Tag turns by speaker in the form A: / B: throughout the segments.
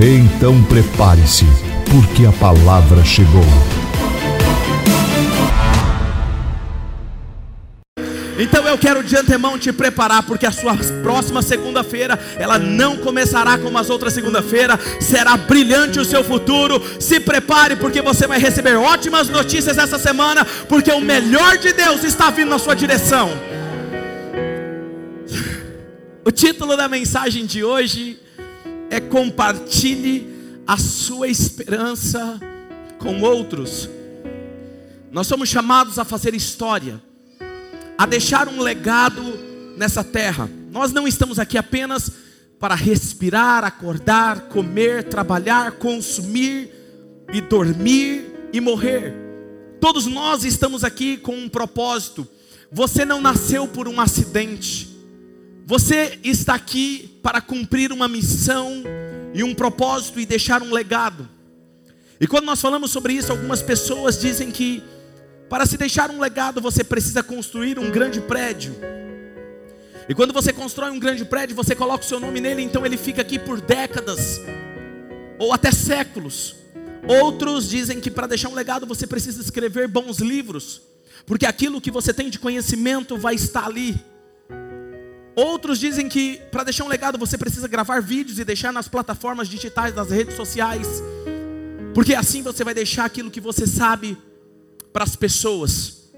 A: Então prepare-se, porque a palavra chegou.
B: Então eu quero de antemão te preparar, porque a sua próxima segunda-feira, ela não começará como as outras segunda-feira, será brilhante o seu futuro. Se prepare, porque você vai receber ótimas notícias essa semana, porque o melhor de Deus está vindo na sua direção. O título da mensagem de hoje é compartilhe a sua esperança com outros. Nós somos chamados a fazer história a deixar um legado nessa terra. Nós não estamos aqui apenas para respirar, acordar, comer, trabalhar, consumir e dormir e morrer. Todos nós estamos aqui com um propósito. Você não nasceu por um acidente. Você está aqui para cumprir uma missão e um propósito e deixar um legado. E quando nós falamos sobre isso, algumas pessoas dizem que para se deixar um legado, você precisa construir um grande prédio. E quando você constrói um grande prédio, você coloca o seu nome nele, então ele fica aqui por décadas ou até séculos. Outros dizem que para deixar um legado você precisa escrever bons livros, porque aquilo que você tem de conhecimento vai estar ali. Outros dizem que para deixar um legado você precisa gravar vídeos e deixar nas plataformas digitais das redes sociais, porque assim você vai deixar aquilo que você sabe para as pessoas.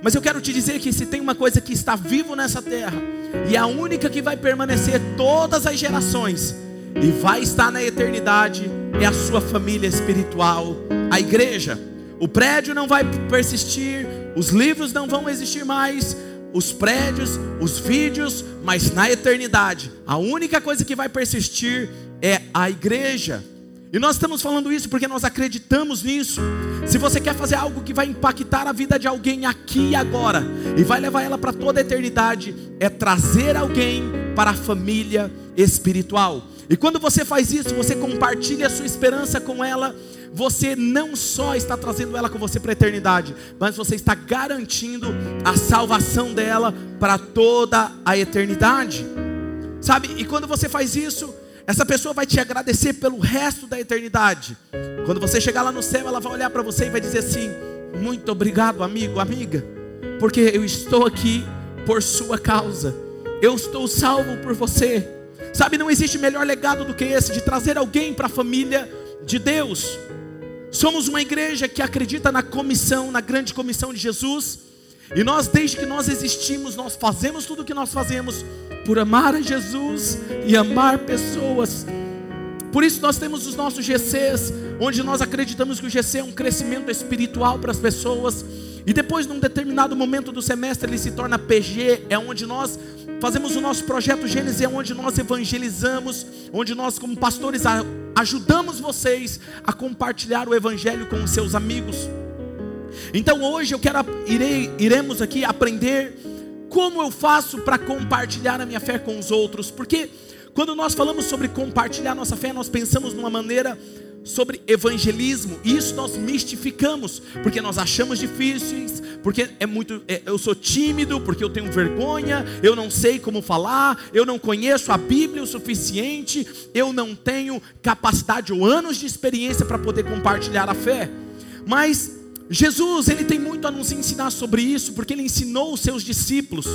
B: Mas eu quero te dizer que se tem uma coisa que está vivo nessa terra, e a única que vai permanecer todas as gerações, e vai estar na eternidade, é a sua família espiritual, a igreja. O prédio não vai persistir, os livros não vão existir mais, os prédios, os vídeos, mas na eternidade, a única coisa que vai persistir é a igreja. E nós estamos falando isso porque nós acreditamos nisso. Se você quer fazer algo que vai impactar a vida de alguém aqui e agora, e vai levar ela para toda a eternidade, é trazer alguém para a família espiritual. E quando você faz isso, você compartilha a sua esperança com ela, você não só está trazendo ela com você para a eternidade, mas você está garantindo a salvação dela para toda a eternidade. Sabe? E quando você faz isso, essa pessoa vai te agradecer pelo resto da eternidade. Quando você chegar lá no céu, ela vai olhar para você e vai dizer assim: Muito obrigado, amigo, amiga, porque eu estou aqui por sua causa. Eu estou salvo por você. Sabe, não existe melhor legado do que esse de trazer alguém para a família de Deus. Somos uma igreja que acredita na comissão, na grande comissão de Jesus. E nós, desde que nós existimos, nós fazemos tudo o que nós fazemos por amar a Jesus e amar pessoas. Por isso nós temos os nossos GCs, onde nós acreditamos que o GC é um crescimento espiritual para as pessoas. E depois, num determinado momento do semestre, ele se torna PG, é onde nós fazemos o nosso projeto Gênesis, é onde nós evangelizamos, onde nós, como pastores, ajudamos vocês a compartilhar o Evangelho com os seus amigos. Então hoje eu quero irei, iremos aqui aprender como eu faço para compartilhar a minha fé com os outros? Porque quando nós falamos sobre compartilhar nossa fé, nós pensamos numa maneira sobre evangelismo, e isso nós mistificamos, porque nós achamos difíceis, porque é muito, é, eu sou tímido, porque eu tenho vergonha, eu não sei como falar, eu não conheço a Bíblia o suficiente, eu não tenho capacidade ou anos de experiência para poder compartilhar a fé. Mas Jesus, ele tem muito a nos ensinar sobre isso, porque ele ensinou os seus discípulos.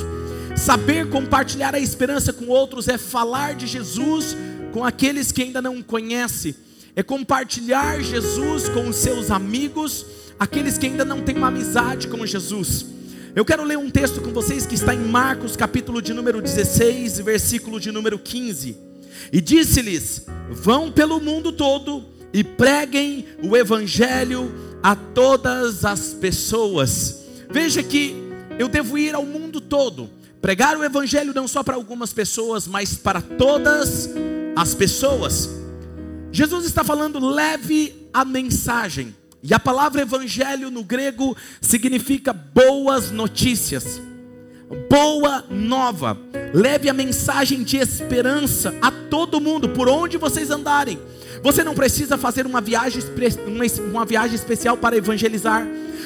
B: Saber compartilhar a esperança com outros é falar de Jesus com aqueles que ainda não conhecem, é compartilhar Jesus com os seus amigos, aqueles que ainda não têm uma amizade com Jesus. Eu quero ler um texto com vocês que está em Marcos, capítulo de número 16, versículo de número 15. E disse-lhes: Vão pelo mundo todo e preguem o evangelho a todas as pessoas. Veja que eu devo ir ao mundo todo, pregar o evangelho não só para algumas pessoas, mas para todas as pessoas. Jesus está falando, leve a mensagem. E a palavra evangelho no grego significa boas notícias, boa nova. Leve a mensagem de esperança a todo mundo, por onde vocês andarem. Você não precisa fazer uma viagem, uma viagem especial para evangelizar.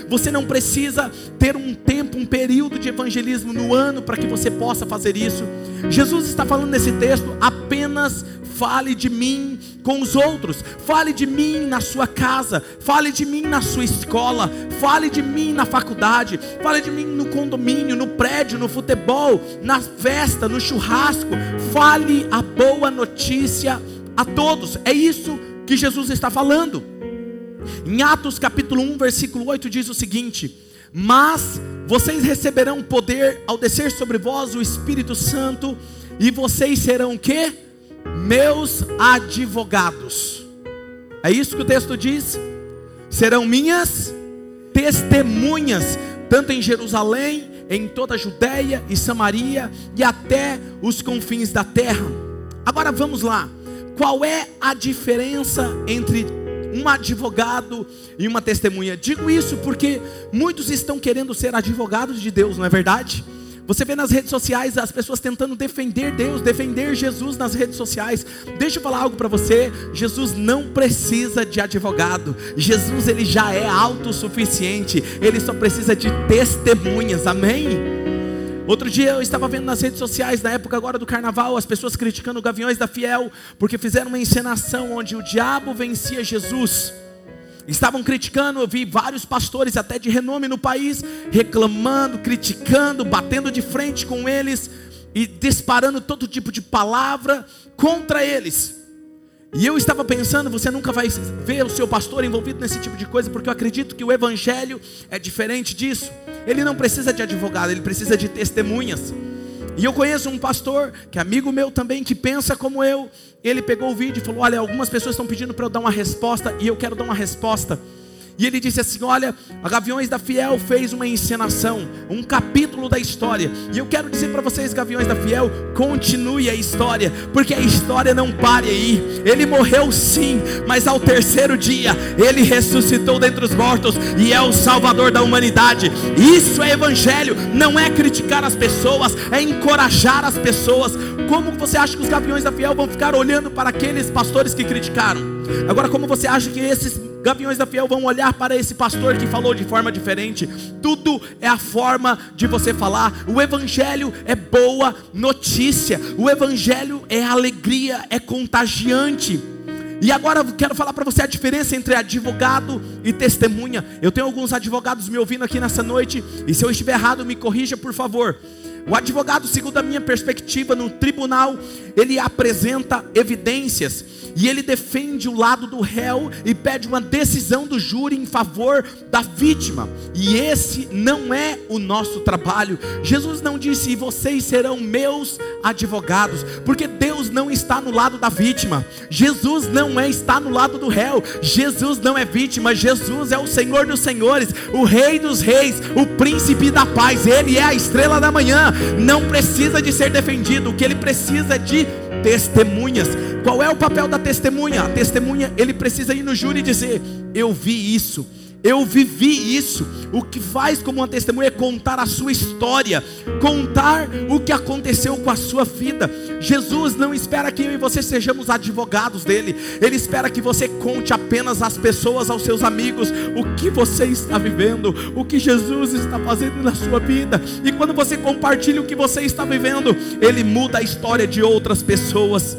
B: Você não precisa ter um tempo, um período de evangelismo no ano para que você possa fazer isso. Jesus está falando nesse texto apenas fale de mim com os outros, fale de mim na sua casa, fale de mim na sua escola, fale de mim na faculdade, fale de mim no condomínio, no prédio, no futebol, na festa, no churrasco, fale a boa notícia a todos. É isso que Jesus está falando. Em Atos capítulo 1, versículo 8 diz o seguinte: Mas vocês receberão poder ao descer sobre vós o Espírito Santo, e vocês serão o quê? Meus advogados. É isso que o texto diz? Serão minhas testemunhas, tanto em Jerusalém, em toda a Judéia e Samaria e até os confins da terra. Agora vamos lá. Qual é a diferença entre um advogado e uma testemunha? Digo isso porque muitos estão querendo ser advogados de Deus, não é verdade? Você vê nas redes sociais as pessoas tentando defender Deus, defender Jesus nas redes sociais. Deixa eu falar algo para você. Jesus não precisa de advogado. Jesus ele já é autossuficiente. Ele só precisa de testemunhas. Amém? Outro dia eu estava vendo nas redes sociais, na época agora do carnaval, as pessoas criticando Gaviões da Fiel, porque fizeram uma encenação onde o diabo vencia Jesus. Estavam criticando, eu vi vários pastores, até de renome no país, reclamando, criticando, batendo de frente com eles e disparando todo tipo de palavra contra eles. E eu estava pensando, você nunca vai ver o seu pastor envolvido nesse tipo de coisa, porque eu acredito que o evangelho é diferente disso. Ele não precisa de advogado, ele precisa de testemunhas. E eu conheço um pastor, que é amigo meu também, que pensa como eu. Ele pegou o vídeo e falou: Olha, algumas pessoas estão pedindo para eu dar uma resposta, e eu quero dar uma resposta. E ele disse assim: Olha, a Gaviões da Fiel fez uma encenação, um capítulo da história. E eu quero dizer para vocês, Gaviões da Fiel, continue a história, porque a história não pare aí. Ele morreu sim, mas ao terceiro dia ele ressuscitou dentre os mortos e é o Salvador da humanidade. Isso é evangelho, não é criticar as pessoas, é encorajar as pessoas. Como você acha que os Gaviões da Fiel vão ficar olhando para aqueles pastores que criticaram? Agora, como você acha que esses Gaviões da Fiel vão olhar para esse pastor que falou de forma diferente. Tudo é a forma de você falar. O Evangelho é boa notícia. O Evangelho é alegria, é contagiante. E agora quero falar para você a diferença entre advogado e testemunha. Eu tenho alguns advogados me ouvindo aqui nessa noite, e se eu estiver errado, me corrija, por favor. O advogado, segundo a minha perspectiva, no tribunal, ele apresenta evidências e ele defende o lado do réu e pede uma decisão do júri em favor da vítima. E esse não é o nosso trabalho. Jesus não disse: "E vocês serão meus advogados", porque Deus não está no lado da vítima. Jesus não é está no lado do réu. Jesus não é vítima. Jesus é o Senhor dos senhores, o Rei dos reis, o príncipe da paz. Ele é a estrela da manhã. Não precisa de ser defendido. O que ele precisa é de testemunhas. Qual é o papel da testemunha? A testemunha, ele precisa ir no júri e dizer: Eu vi isso, eu vivi isso. O que faz como uma testemunha é contar a sua história, contar o que aconteceu com a sua vida. Jesus não espera que eu e você sejamos advogados dele, ele espera que você conte apenas às pessoas, aos seus amigos, o que você está vivendo, o que Jesus está fazendo na sua vida. E quando você compartilha o que você está vivendo, ele muda a história de outras pessoas.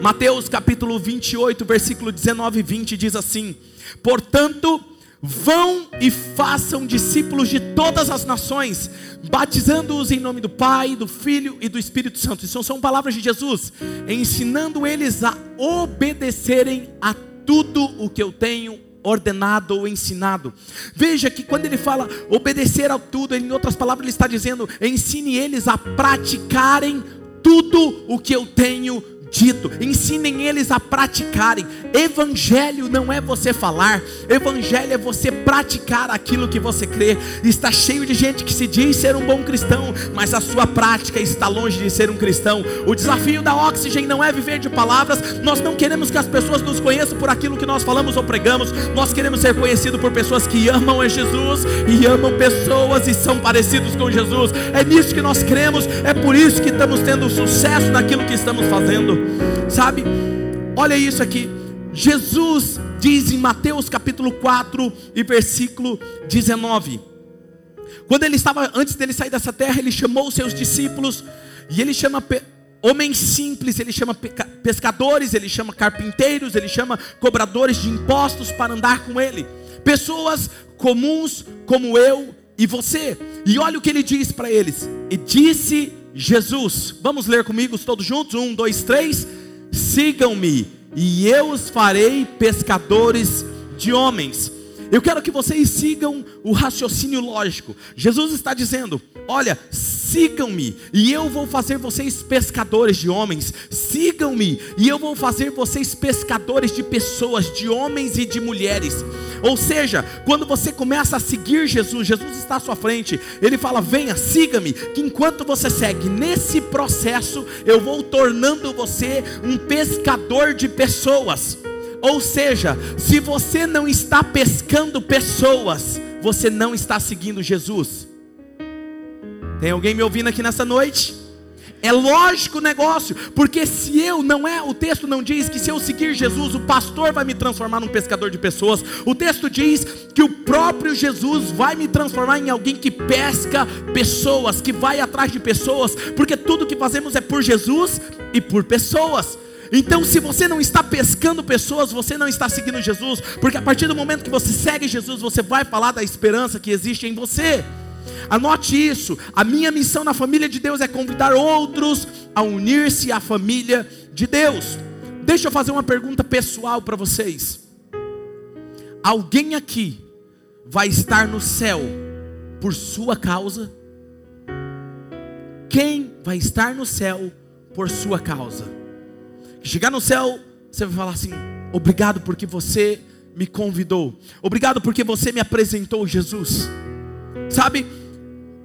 B: Mateus capítulo 28, versículo 19 e 20 diz assim: Portanto, Vão e façam discípulos de todas as nações, batizando-os em nome do Pai, do Filho e do Espírito Santo. Isso são palavras de Jesus, ensinando eles a obedecerem a tudo o que eu tenho ordenado ou ensinado. Veja que quando ele fala obedecer a tudo, em outras palavras, ele está dizendo: ensine eles a praticarem tudo o que eu tenho dito, ensinem eles a praticarem. Evangelho não é você falar, evangelho é você praticar aquilo que você crê. Está cheio de gente que se diz ser um bom cristão, mas a sua prática está longe de ser um cristão. O desafio da Oxygen não é viver de palavras, nós não queremos que as pessoas nos conheçam por aquilo que nós falamos ou pregamos, nós queremos ser conhecidos por pessoas que amam a Jesus e amam pessoas e são parecidos com Jesus. É nisso que nós cremos, é por isso que estamos tendo sucesso naquilo que estamos fazendo. Sabe? Olha isso aqui. Jesus diz em Mateus capítulo 4 e versículo 19. Quando ele estava antes dele sair dessa terra, ele chamou os seus discípulos e ele chama homens simples, ele chama pescadores, ele chama carpinteiros, ele chama cobradores de impostos para andar com ele. Pessoas comuns como eu e você. E olha o que ele diz para eles. E disse Jesus. Vamos ler comigo todos juntos? Um, dois, três. Sigam-me, e eu os farei pescadores de homens. Eu quero que vocês sigam o raciocínio lógico. Jesus está dizendo: Olha, sigam-me, e eu vou fazer vocês pescadores de homens. Sigam-me, e eu vou fazer vocês pescadores de pessoas, de homens e de mulheres. Ou seja, quando você começa a seguir Jesus, Jesus está à sua frente, ele fala: Venha, siga-me, que enquanto você segue nesse processo, eu vou tornando você um pescador de pessoas. Ou seja, se você não está pescando pessoas, você não está seguindo Jesus. Tem alguém me ouvindo aqui nessa noite? É lógico o negócio, porque se eu não é, o texto não diz que se eu seguir Jesus, o pastor vai me transformar num pescador de pessoas. O texto diz que o próprio Jesus vai me transformar em alguém que pesca pessoas, que vai atrás de pessoas, porque tudo que fazemos é por Jesus e por pessoas. Então, se você não está pescando pessoas, você não está seguindo Jesus, porque a partir do momento que você segue Jesus, você vai falar da esperança que existe em você. Anote isso. A minha missão na família de Deus é convidar outros a unir-se à família de Deus. Deixa eu fazer uma pergunta pessoal para vocês. Alguém aqui vai estar no céu por sua causa? Quem vai estar no céu por sua causa? Chegar no céu, você vai falar assim: obrigado porque você me convidou, obrigado porque você me apresentou Jesus. Sabe,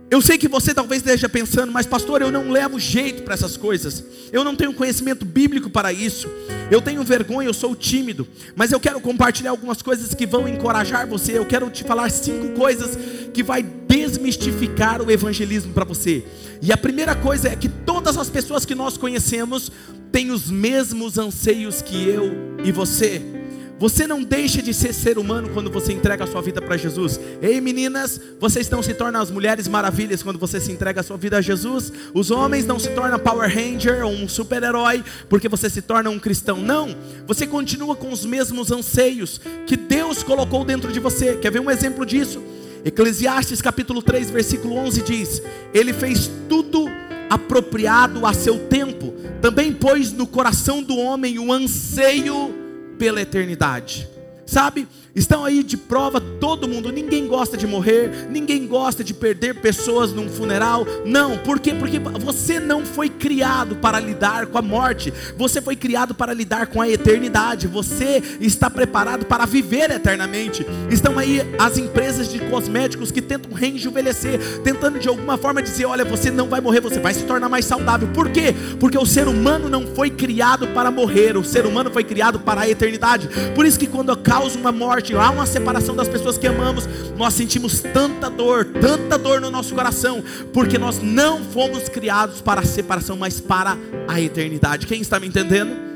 B: eu sei que você talvez esteja pensando, mas pastor, eu não levo jeito para essas coisas. Eu não tenho conhecimento bíblico para isso. Eu tenho vergonha, eu sou tímido. Mas eu quero compartilhar algumas coisas que vão encorajar você. Eu quero te falar cinco coisas que vai desmistificar o evangelismo para você. E a primeira coisa é que todas as pessoas que nós conhecemos têm os mesmos anseios que eu e você. Você não deixa de ser ser humano quando você entrega a sua vida para Jesus. Ei meninas, vocês não se tornam as mulheres maravilhas quando você se entrega a sua vida a Jesus. Os homens não se tornam Power Ranger ou um super-herói porque você se torna um cristão. Não, você continua com os mesmos anseios que Deus colocou dentro de você. Quer ver um exemplo disso? Eclesiastes capítulo 3, versículo 11 diz: Ele fez tudo apropriado a seu tempo. Também pôs no coração do homem o anseio pela eternidade. Sabe? Estão aí de prova todo mundo. Ninguém gosta de morrer, ninguém gosta de perder pessoas num funeral. Não, por quê? Porque você não foi criado para lidar com a morte. Você foi criado para lidar com a eternidade. Você está preparado para viver eternamente. Estão aí as empresas de cosméticos que tentam rejuvenescer, tentando de alguma forma dizer: "Olha, você não vai morrer, você vai se tornar mais saudável". Por quê? Porque o ser humano não foi criado para morrer. O ser humano foi criado para a eternidade. Por isso que quando causa uma morte morte, há uma separação das pessoas que amamos, nós sentimos tanta dor, tanta dor no nosso coração, porque nós não fomos criados para a separação, mas para a eternidade. Quem está me entendendo?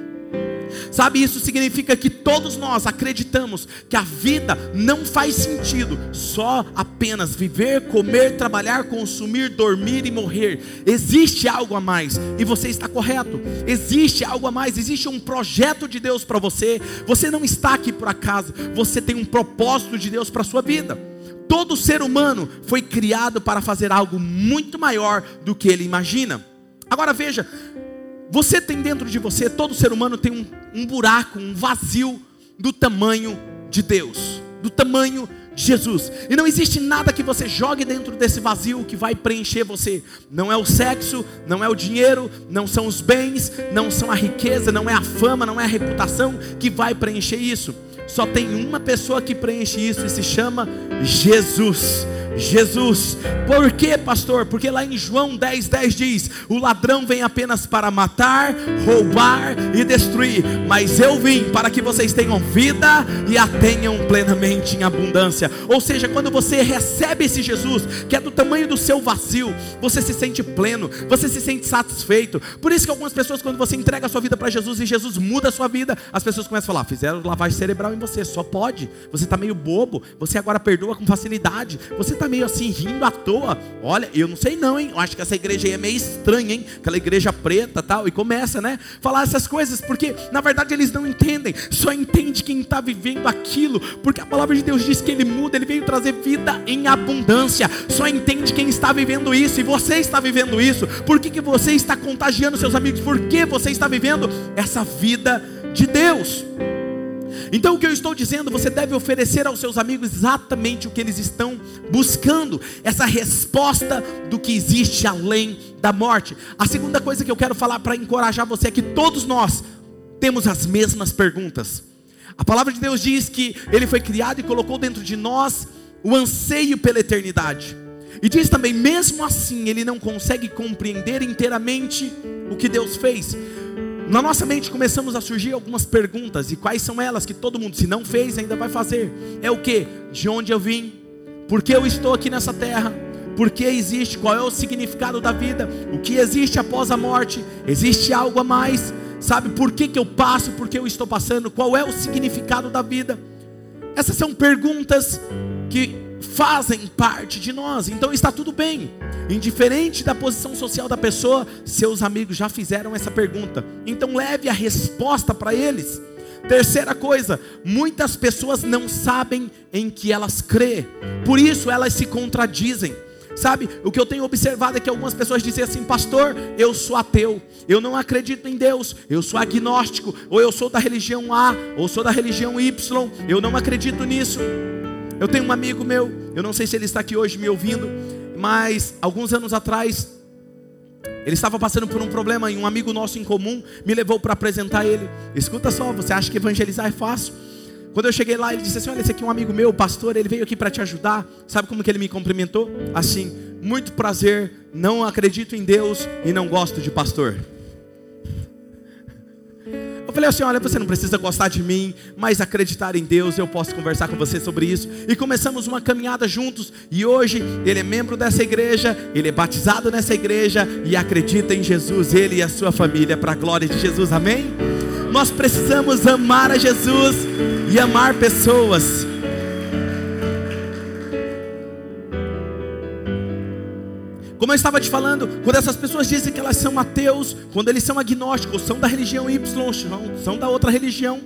B: Sabe, isso significa que todos nós acreditamos que a vida não faz sentido só apenas viver, comer, trabalhar, consumir, dormir e morrer. Existe algo a mais, e você está correto. Existe algo a mais, existe um projeto de Deus para você. Você não está aqui por acaso, você tem um propósito de Deus para a sua vida. Todo ser humano foi criado para fazer algo muito maior do que ele imagina. Agora veja, você tem dentro de você, todo ser humano tem um, um buraco, um vazio do tamanho de Deus, do tamanho Jesus. E não existe nada que você jogue dentro desse vazio que vai preencher você. Não é o sexo, não é o dinheiro, não são os bens, não são a riqueza, não é a fama, não é a reputação que vai preencher isso. Só tem uma pessoa que preenche isso e se chama Jesus. Jesus. Por quê, pastor? Porque lá em João 10, 10 diz: O ladrão vem apenas para matar, roubar e destruir. Mas eu vim para que vocês tenham vida e a tenham plenamente em abundância. Ou seja, quando você recebe esse Jesus, que é do tamanho do seu vazio, você se sente pleno, você se sente satisfeito. Por isso que algumas pessoas, quando você entrega a sua vida para Jesus e Jesus muda a sua vida, as pessoas começam a falar: fizeram lavagem cerebral em você, só pode. Você está meio bobo, você agora perdoa com facilidade, você está meio assim rindo à toa. Olha, eu não sei não, hein? Eu acho que essa igreja aí é meio estranha, hein? Aquela igreja preta tal. E começa, né? Falar essas coisas, porque na verdade eles não entendem. Só entende quem está vivendo aquilo. Porque a palavra de Deus diz que ele muda, ele veio trazer vida em abundância. Só entende quem está vivendo isso. E você está vivendo isso. Por que, que você está contagiando seus amigos? Por que você está vivendo essa vida de Deus? Então o que eu estou dizendo, você deve oferecer aos seus amigos exatamente o que eles estão buscando, essa resposta do que existe além da morte. A segunda coisa que eu quero falar para encorajar você é que todos nós temos as mesmas perguntas. A palavra de Deus diz que ele foi criado e colocou dentro de nós o anseio pela eternidade. E diz também, mesmo assim, ele não consegue compreender inteiramente o que Deus fez. Na nossa mente começamos a surgir algumas perguntas, e quais são elas que todo mundo, se não fez, ainda vai fazer? É o que? De onde eu vim? Por que eu estou aqui nessa terra? Por que existe? Qual é o significado da vida? O que existe após a morte? Existe algo a mais? Sabe por que, que eu passo? Por que eu estou passando? Qual é o significado da vida? Essas são perguntas que fazem parte de nós, então está tudo bem. Indiferente da posição social da pessoa, seus amigos já fizeram essa pergunta, então leve a resposta para eles. Terceira coisa, muitas pessoas não sabem em que elas crê, por isso elas se contradizem. Sabe, o que eu tenho observado é que algumas pessoas dizem assim, pastor, eu sou ateu, eu não acredito em Deus, eu sou agnóstico, ou eu sou da religião A, ou sou da religião Y, eu não acredito nisso. Eu tenho um amigo meu, eu não sei se ele está aqui hoje me ouvindo, mas alguns anos atrás, ele estava passando por um problema e um amigo nosso em comum me levou para apresentar ele. Escuta só, você acha que evangelizar é fácil? Quando eu cheguei lá, ele disse assim: Olha, esse aqui é um amigo meu, pastor, ele veio aqui para te ajudar. Sabe como que ele me cumprimentou? Assim, muito prazer, não acredito em Deus e não gosto de pastor. Eu falei assim: olha, você não precisa gostar de mim, mas acreditar em Deus, eu posso conversar com você sobre isso. E começamos uma caminhada juntos. E hoje ele é membro dessa igreja, ele é batizado nessa igreja e acredita em Jesus, ele e a sua família, para a glória de Jesus, amém? Nós precisamos amar a Jesus e amar pessoas. Como eu estava te falando, quando essas pessoas dizem que elas são ateus, quando eles são agnósticos, são da religião Y, são da outra religião.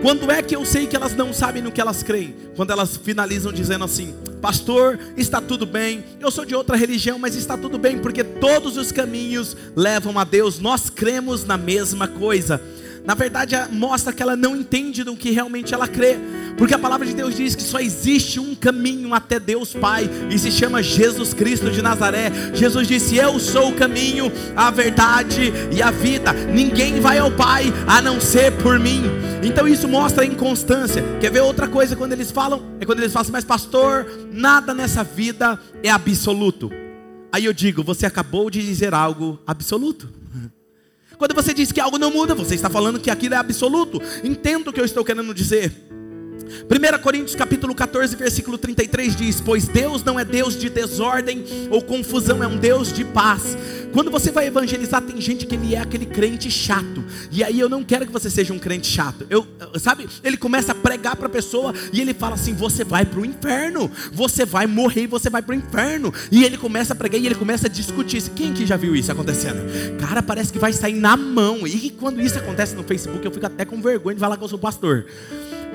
B: Quando é que eu sei que elas não sabem no que elas creem? Quando elas finalizam dizendo assim: Pastor, está tudo bem. Eu sou de outra religião, mas está tudo bem, porque todos os caminhos levam a Deus. Nós cremos na mesma coisa. Na verdade, mostra que ela não entende do que realmente ela crê. Porque a palavra de Deus diz que só existe um caminho até Deus Pai, e se chama Jesus Cristo de Nazaré. Jesus disse: Eu sou o caminho, a verdade e a vida. Ninguém vai ao Pai a não ser por mim. Então isso mostra a inconstância. Quer ver outra coisa quando eles falam? É quando eles falam assim, mas pastor, nada nessa vida é absoluto. Aí eu digo, você acabou de dizer algo absoluto. Quando você diz que algo não muda, você está falando que aquilo é absoluto. Entendo o que eu estou querendo dizer. 1 Coríntios capítulo 14, versículo 33 diz: Pois Deus não é Deus de desordem ou confusão, é um Deus de paz. Quando você vai evangelizar, tem gente que ele é aquele crente chato. E aí eu não quero que você seja um crente chato. Eu, sabe, ele começa a pregar para a pessoa e ele fala assim: Você vai para o inferno, você vai morrer você vai para o inferno. E ele começa a pregar e ele começa a discutir. Quem que já viu isso acontecendo? Cara, parece que vai sair na mão. E quando isso acontece no Facebook, eu fico até com vergonha de falar que eu sou pastor.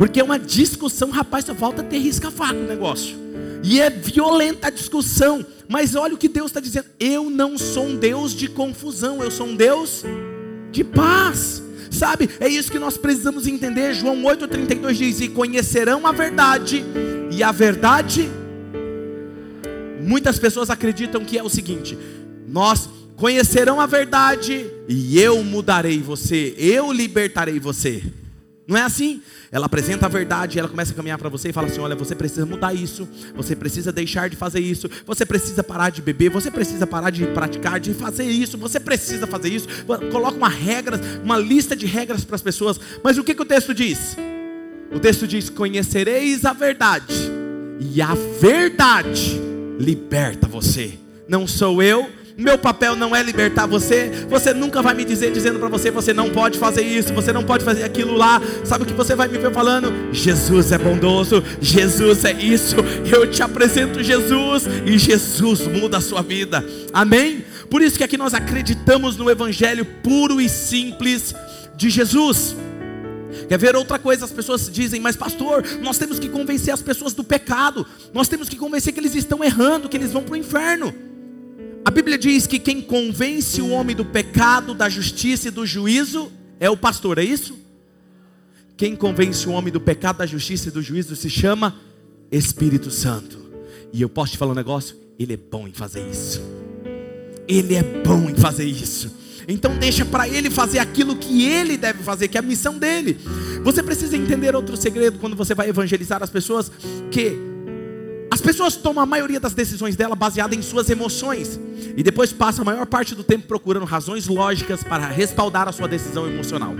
B: Porque é uma discussão, rapaz, só falta ter risca-faca o negócio. E é violenta a discussão. Mas olha o que Deus está dizendo: eu não sou um Deus de confusão, eu sou um Deus de paz. Sabe? É isso que nós precisamos entender. João 8:32 diz: "E conhecerão a verdade, e a verdade Muitas pessoas acreditam que é o seguinte: nós conhecerão a verdade e eu mudarei você, eu libertarei você. Não é assim? Ela apresenta a verdade, ela começa a caminhar para você e fala assim: olha, você precisa mudar isso, você precisa deixar de fazer isso, você precisa parar de beber, você precisa parar de praticar, de fazer isso, você precisa fazer isso. Coloca uma regra, uma lista de regras para as pessoas. Mas o que, que o texto diz? O texto diz: conhecereis a verdade, e a verdade liberta você. Não sou eu, meu papel não é libertar você. Você nunca vai me dizer dizendo para você você não pode fazer isso, você não pode fazer aquilo lá. Sabe o que você vai me ver falando? Jesus é bondoso, Jesus é isso. Eu te apresento Jesus e Jesus muda a sua vida. Amém? Por isso que aqui nós acreditamos no evangelho puro e simples de Jesus. Quer ver outra coisa? As pessoas dizem, mas pastor, nós temos que convencer as pessoas do pecado, nós temos que convencer que eles estão errando, que eles vão para o inferno. A Bíblia diz que quem convence o homem do pecado, da justiça e do juízo é o pastor, é isso? Quem convence o homem do pecado, da justiça e do juízo se chama Espírito Santo. E eu posso te falar um negócio? Ele é bom em fazer isso. Ele é bom em fazer isso. Então deixa para ele fazer aquilo que ele deve fazer, que é a missão dele. Você precisa entender outro segredo quando você vai evangelizar as pessoas, que as pessoas tomam a maioria das decisões dela baseada em suas emoções e depois passa a maior parte do tempo procurando razões lógicas para respaldar a sua decisão emocional.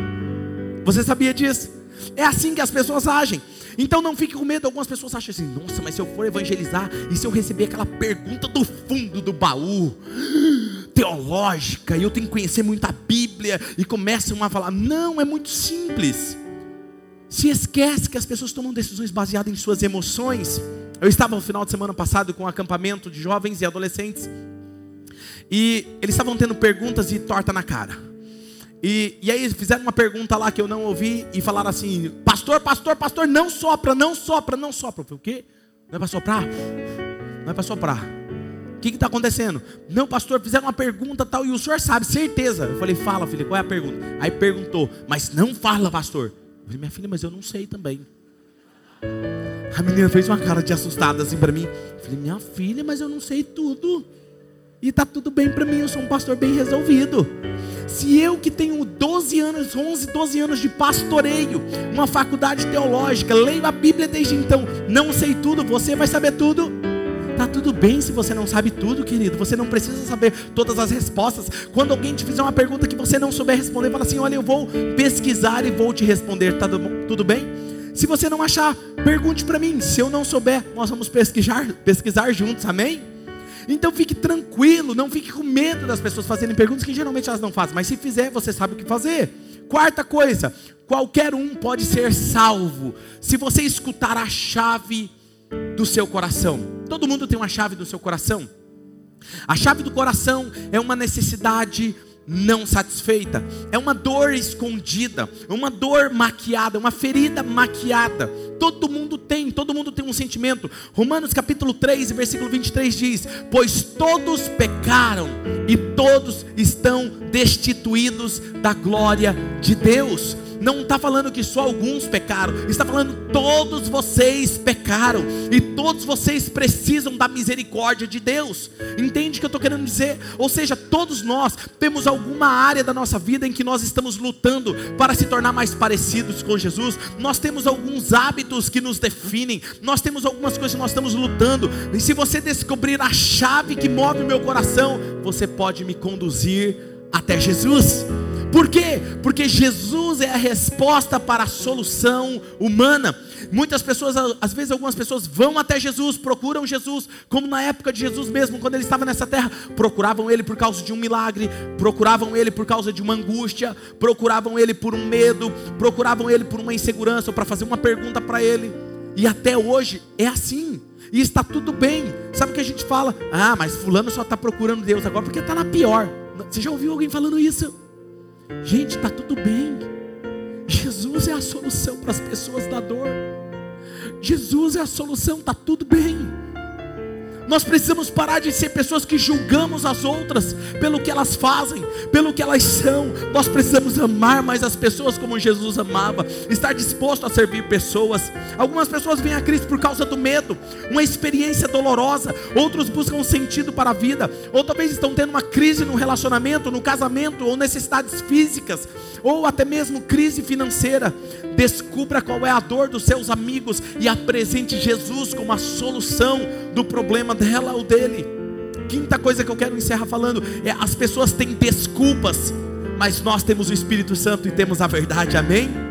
B: Você sabia disso? É assim que as pessoas agem. Então não fique com medo. Algumas pessoas acham assim: nossa, mas se eu for evangelizar e se eu receber aquela pergunta do fundo do baú, teológica, e eu tenho que conhecer muito a Bíblia, e começam a falar: não, é muito simples. Se esquece que as pessoas tomam decisões baseadas em suas emoções. Eu estava no final de semana passado com um acampamento de jovens e adolescentes, e eles estavam tendo perguntas e torta na cara. E, e aí fizeram uma pergunta lá que eu não ouvi e falaram assim: Pastor, pastor, pastor, não sopra, não sopra, não sopra. Eu falei: O quê? Não é para soprar? Não é para soprar. O que está acontecendo? Não, pastor, fizeram uma pergunta tal, e o senhor sabe, certeza. Eu falei, fala, filha, qual é a pergunta? Aí perguntou, mas não fala, pastor. Eu falei, minha filha, mas eu não sei também. A menina fez uma cara de assustada assim para mim. Eu falei, minha filha, mas eu não sei tudo. E está tudo bem para mim, eu sou um pastor bem resolvido. Se eu que tenho 12 anos, 11, 12 anos de pastoreio, uma faculdade teológica, leio a Bíblia desde então, não sei tudo, você vai saber tudo. Tá tudo bem se você não sabe tudo, querido. Você não precisa saber todas as respostas. Quando alguém te fizer uma pergunta que você não souber responder, fala assim: Olha, eu vou pesquisar e vou te responder. Tá tudo bem? Se você não achar, pergunte para mim. Se eu não souber, nós vamos pesquisar, pesquisar juntos. Amém? Então fique tranquilo, não fique com medo das pessoas fazerem perguntas que geralmente elas não fazem, mas se fizer, você sabe o que fazer. Quarta coisa, qualquer um pode ser salvo se você escutar a chave do seu coração. Todo mundo tem uma chave do seu coração. A chave do coração é uma necessidade não satisfeita, é uma dor escondida, é uma dor maquiada, uma ferida maquiada. Todo mundo tem, todo mundo tem um sentimento. Romanos capítulo 3, versículo 23 diz: Pois todos pecaram e todos estão destituídos da glória de Deus não está falando que só alguns pecaram, está falando todos vocês pecaram e todos vocês precisam da misericórdia de Deus. Entende o que eu estou querendo dizer? Ou seja, todos nós temos alguma área da nossa vida em que nós estamos lutando para se tornar mais parecidos com Jesus. Nós temos alguns hábitos que nos definem, nós temos algumas coisas que nós estamos lutando. E se você descobrir a chave que move o meu coração, você pode me conduzir até Jesus. Por quê? Porque Jesus é a resposta para a solução humana. Muitas pessoas, às vezes algumas pessoas vão até Jesus, procuram Jesus, como na época de Jesus mesmo, quando ele estava nessa terra, procuravam ele por causa de um milagre, procuravam ele por causa de uma angústia, procuravam ele por um medo, procuravam ele por uma insegurança, ou para fazer uma pergunta para ele. E até hoje é assim. E está tudo bem. Sabe o que a gente fala? Ah, mas fulano só está procurando Deus agora porque está na pior. Você já ouviu alguém falando isso? Gente, está tudo bem. Jesus é a solução para as pessoas da dor. Jesus é a solução, está tudo bem. Nós precisamos parar de ser pessoas que julgamos as outras pelo que elas fazem, pelo que elas são. Nós precisamos amar mais as pessoas como Jesus amava, estar disposto a servir pessoas. Algumas pessoas vêm a Cristo por causa do medo, uma experiência dolorosa. Outros buscam um sentido para a vida, ou talvez estão tendo uma crise no relacionamento, no casamento, ou necessidades físicas, ou até mesmo crise financeira. Descubra qual é a dor dos seus amigos e apresente Jesus como a solução do problema dela ou dele. Quinta coisa que eu quero encerrar falando é: as pessoas têm desculpas, mas nós temos o Espírito Santo e temos a verdade, amém?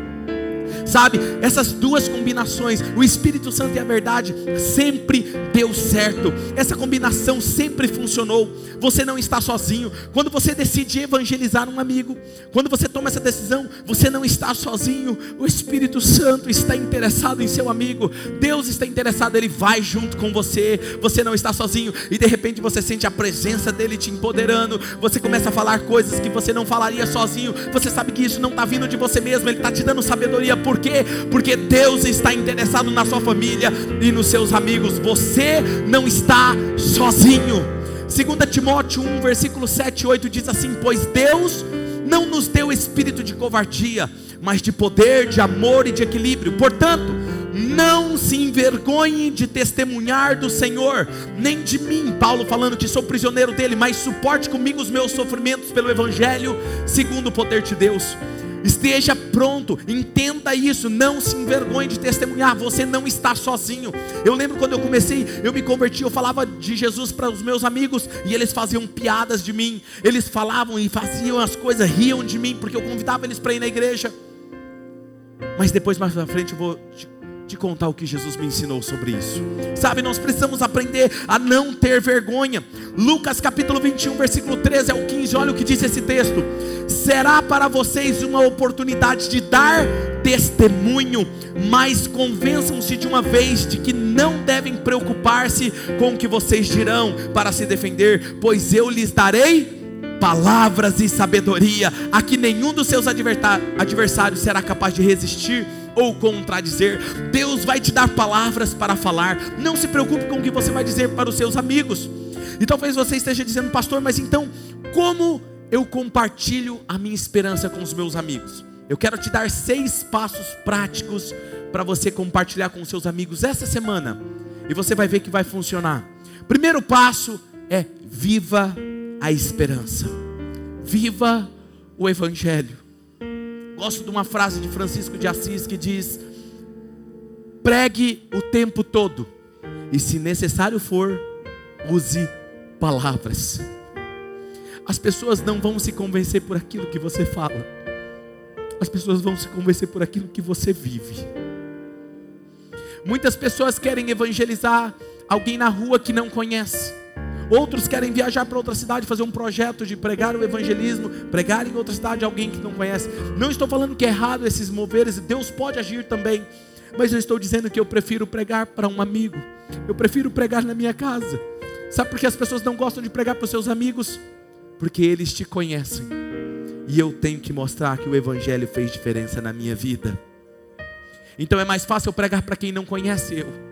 B: Sabe, essas duas combinações, o Espírito Santo e a verdade, sempre deu certo. Essa combinação sempre funcionou. Você não está sozinho. Quando você decide evangelizar um amigo, quando você toma essa decisão, você não está sozinho. O Espírito Santo está interessado em seu amigo. Deus está interessado, ele vai junto com você. Você não está sozinho e de repente você sente a presença dele te empoderando. Você começa a falar coisas que você não falaria sozinho. Você sabe que isso não está vindo de você mesmo, ele está te dando sabedoria por quê? Porque Deus está interessado na sua família e nos seus amigos. Você não está sozinho. 2 Timóteo 1, versículo 7 e 8 diz assim: Pois Deus não nos deu espírito de covardia, mas de poder, de amor e de equilíbrio. Portanto, não se envergonhe de testemunhar do Senhor, nem de mim, Paulo falando que sou prisioneiro dele, mas suporte comigo os meus sofrimentos pelo Evangelho, segundo o poder de Deus. Esteja pronto, entenda isso, não se envergonhe de testemunhar, você não está sozinho. Eu lembro quando eu comecei, eu me converti, eu falava de Jesus para os meus amigos e eles faziam piadas de mim, eles falavam e faziam as coisas, riam de mim, porque eu convidava eles para ir na igreja. Mas depois, mais para frente, eu vou te contar o que Jesus me ensinou sobre isso. Sabe, nós precisamos aprender a não ter vergonha. Lucas capítulo 21, versículo 13 ao 15, olha o que diz esse texto: Será para vocês uma oportunidade de dar testemunho, mas convençam-se de uma vez de que não devem preocupar-se com o que vocês dirão para se defender, pois eu lhes darei palavras e sabedoria, a que nenhum dos seus adversários será capaz de resistir ou contradizer. Deus vai te dar palavras para falar. Não se preocupe com o que você vai dizer para os seus amigos. E talvez você esteja dizendo, pastor, mas então, como eu compartilho a minha esperança com os meus amigos? Eu quero te dar seis passos práticos para você compartilhar com os seus amigos essa semana. E você vai ver que vai funcionar. Primeiro passo é viva a esperança. Viva o Evangelho. Gosto de uma frase de Francisco de Assis que diz: pregue o tempo todo, e se necessário for, use palavras. As pessoas não vão se convencer por aquilo que você fala, as pessoas vão se convencer por aquilo que você vive. Muitas pessoas querem evangelizar alguém na rua que não conhece. Outros querem viajar para outra cidade, fazer um projeto de pregar o evangelismo, pregar em outra cidade alguém que não conhece. Não estou falando que é errado esses moveres, Deus pode agir também. Mas eu estou dizendo que eu prefiro pregar para um amigo. Eu prefiro pregar na minha casa. Sabe por que as pessoas não gostam de pregar para os seus amigos? Porque eles te conhecem. E eu tenho que mostrar que o Evangelho fez diferença na minha vida. Então é mais fácil pregar para quem não conhece eu.